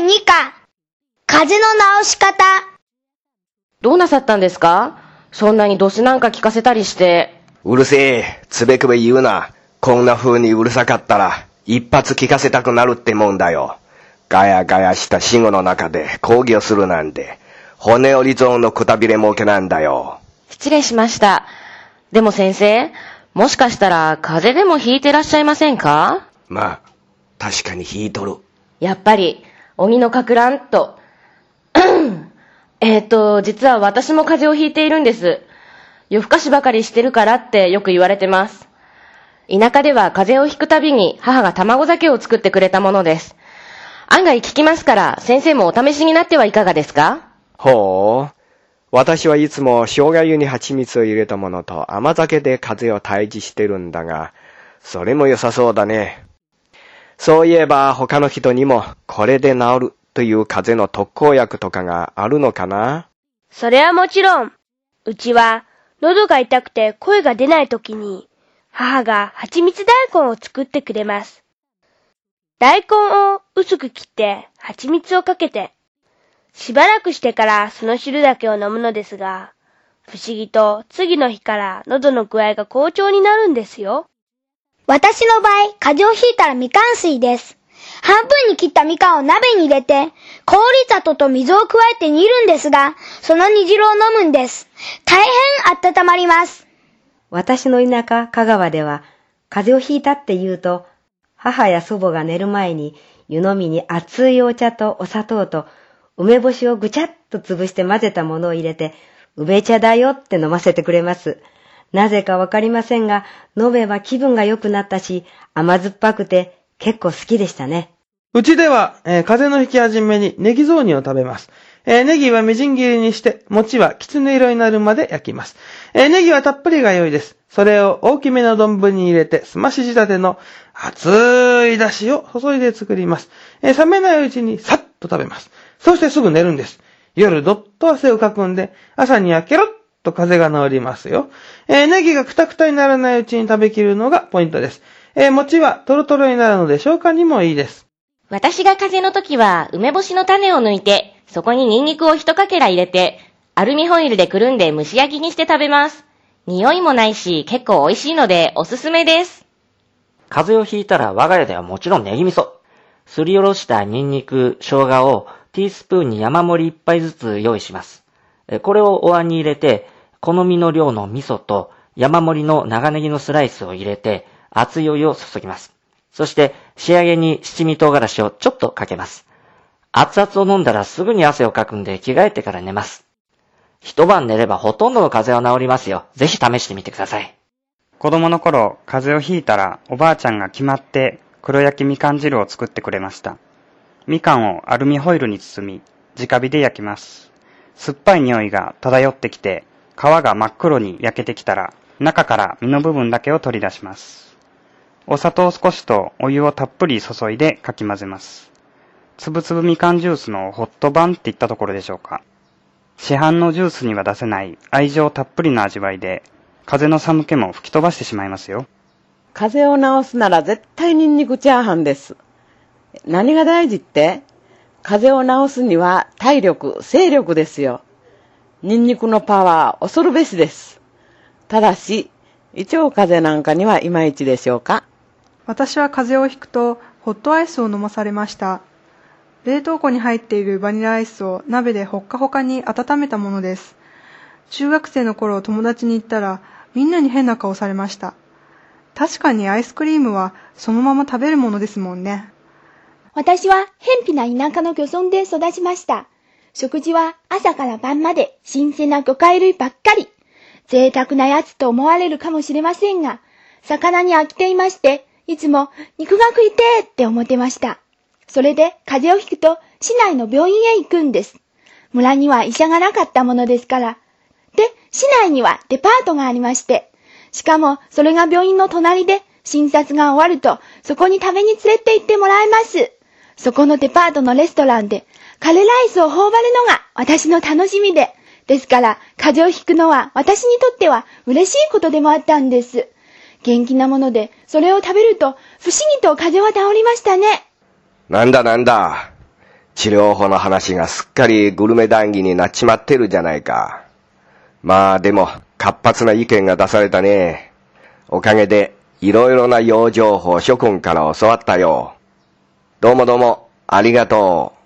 第2課。風の治し方。どうなさったんですか？そんなにドスなんか聞かせたりして。うるせえ、つべくべ言うな。こんな風にうるさかったら、一発聞かせたくなるってもんだよ。ガヤガヤした死後の中で講義をするなんて、骨折りゾーンのくたびれ儲けなんだよ。失礼しました。でも先生、もしかしたら風邪でもひいてらっしゃいませんか？まあ、確かに引いとる。やっぱり、鬼のかく乱と。えっと、実は私も風邪をひいているんです。夜更かしばかりしてるからってよく言われてます。田舎では風邪をひくたびに母が卵酒を作ってくれたものです。案外効きますから、先生もお試しになってはいかがですか？ほう。私はいつも生姜湯に蜂蜜を入れたものと甘酒で風邪を退治してるんだが、それも良さそうだね。そういえば他の人にもこれで治るという風邪の特効薬とかがあるのかな？それはもちろん。うちは、喉が痛くて声が出ないときに、母が蜂蜜大根を作ってくれます。大根を薄く切って蜂蜜をかけて、しばらくしてからその汁だけを飲むのですが、不思議と次の日から喉の具合が好調になるんですよ。私の場合、風邪をひいたらみかん水です。半分に切ったみかんを鍋に入れて、氷砂糖と水を加えて煮るんですが、その煮汁を飲むんです。大変温まります。私の田舎、香川では、風邪をひいたって言うと、母や祖母が寝る前に湯飲みに熱いお茶とお砂糖と梅干しをぐちゃっと潰して混ぜたものを入れて、梅茶だよって飲ませてくれます。なぜかわかりませんが、飲めば気分が良くなったし、甘酸っぱくて結構好きでしたね。うちでは、えー風邪の引き始めにネギ雑煮を食べます。えーネギはみじん切りにして、餅はきつね色になるまで焼きます。えーネギはたっぷりが良いです。それを大きめの丼に入れて、すまし仕立ての熱い出汁を注いで作ります。えー冷めないうちにさっと食べます。そしてすぐ寝るんです。夜どっと汗をかくんで、朝にはケロッと風邪が治りますよ。えーネギがくたくたにならないうちに食べきるのがポイントです。えー餅はトロトロになるので消化にもいいです。私が風邪の時は梅干しの種を抜いて、そこにニンニクを一かけら入れて、アルミホイルでくるんで蒸し焼きにして食べます。匂いもないし、結構美味しいのでおすすめです。風邪をひいたら我が家ではもちろんネギ味噌。すりおろしたニンニク、生姜をティースプーンに山盛り一杯ずつ用意します。これをお椀に入れて、好みの量の味噌と山盛りの長ネギのスライスを入れて、熱いお湯を注ぎます。そして仕上げに七味唐辛子をちょっとかけます。熱々を飲んだらすぐに汗をかくんで着替えてから寝ます。一晩寝ればほとんどの風邪は治りますよ。ぜひ試してみてください。子供の頃、風邪をひいたら、おばあちゃんが決まって黒焼きみかん汁を作ってくれました。みかんをアルミホイルに包み、直火で焼きます。酸っぱい匂いが漂ってきて、皮が真っ黒に焼けてきたら、中から実の部分だけを取り出します。お砂糖少しとお湯をたっぷり注いでかき混ぜます。つぶつぶみかんジュースのホット版って言ったところでしょうか。市販のジュースには出せない愛情たっぷりな味わいで、風の寒気も吹き飛ばしてしまいますよ。風邪を治すなら絶対ニンニクチャーハンです。何が大事って風邪を治すには体力、精力ですよ。ニンニクのパワー恐るべしです。ただし、胃腸風邪なんかにはいまいちでしょうか私は風邪をひくとホットアイスを飲まされました。冷凍庫に入っているバニラアイスを鍋でほっかほかに温めたものです。中学生の頃友達に言ったらみんなに変な顔されました。確かにアイスクリームはそのまま食べるものですもんね。私は偏僻な田舎の漁村で育ちました。食事は朝から晩まで新鮮な魚介類ばっかり。贅沢なやつと思われるかもしれませんが、魚に飽きていまして、いつも肉が食いてーって思ってました。それで風邪をひくと市内の病院へ行くんです。村には医者がなかったものですから。で、市内にはデパートがありまして、しかもそれが病院の隣で診察が終わるとそこに食べに連れて行ってもらいます。そこのデパートのレストランで、カレーライスを頬張るのが私の楽しみで、ですから、風邪をひくのは私にとっては嬉しいことでもあったんです。元気なもので、それを食べると、不思議と風邪は治りましたね。なんだなんだ。治療法の話がすっかりグルメ談義になっちまってるじゃないか。まあでも、活発な意見が出されたね。おかげで、いろいろな養生法諸君から教わったよ。どうもどうも、ありがとう。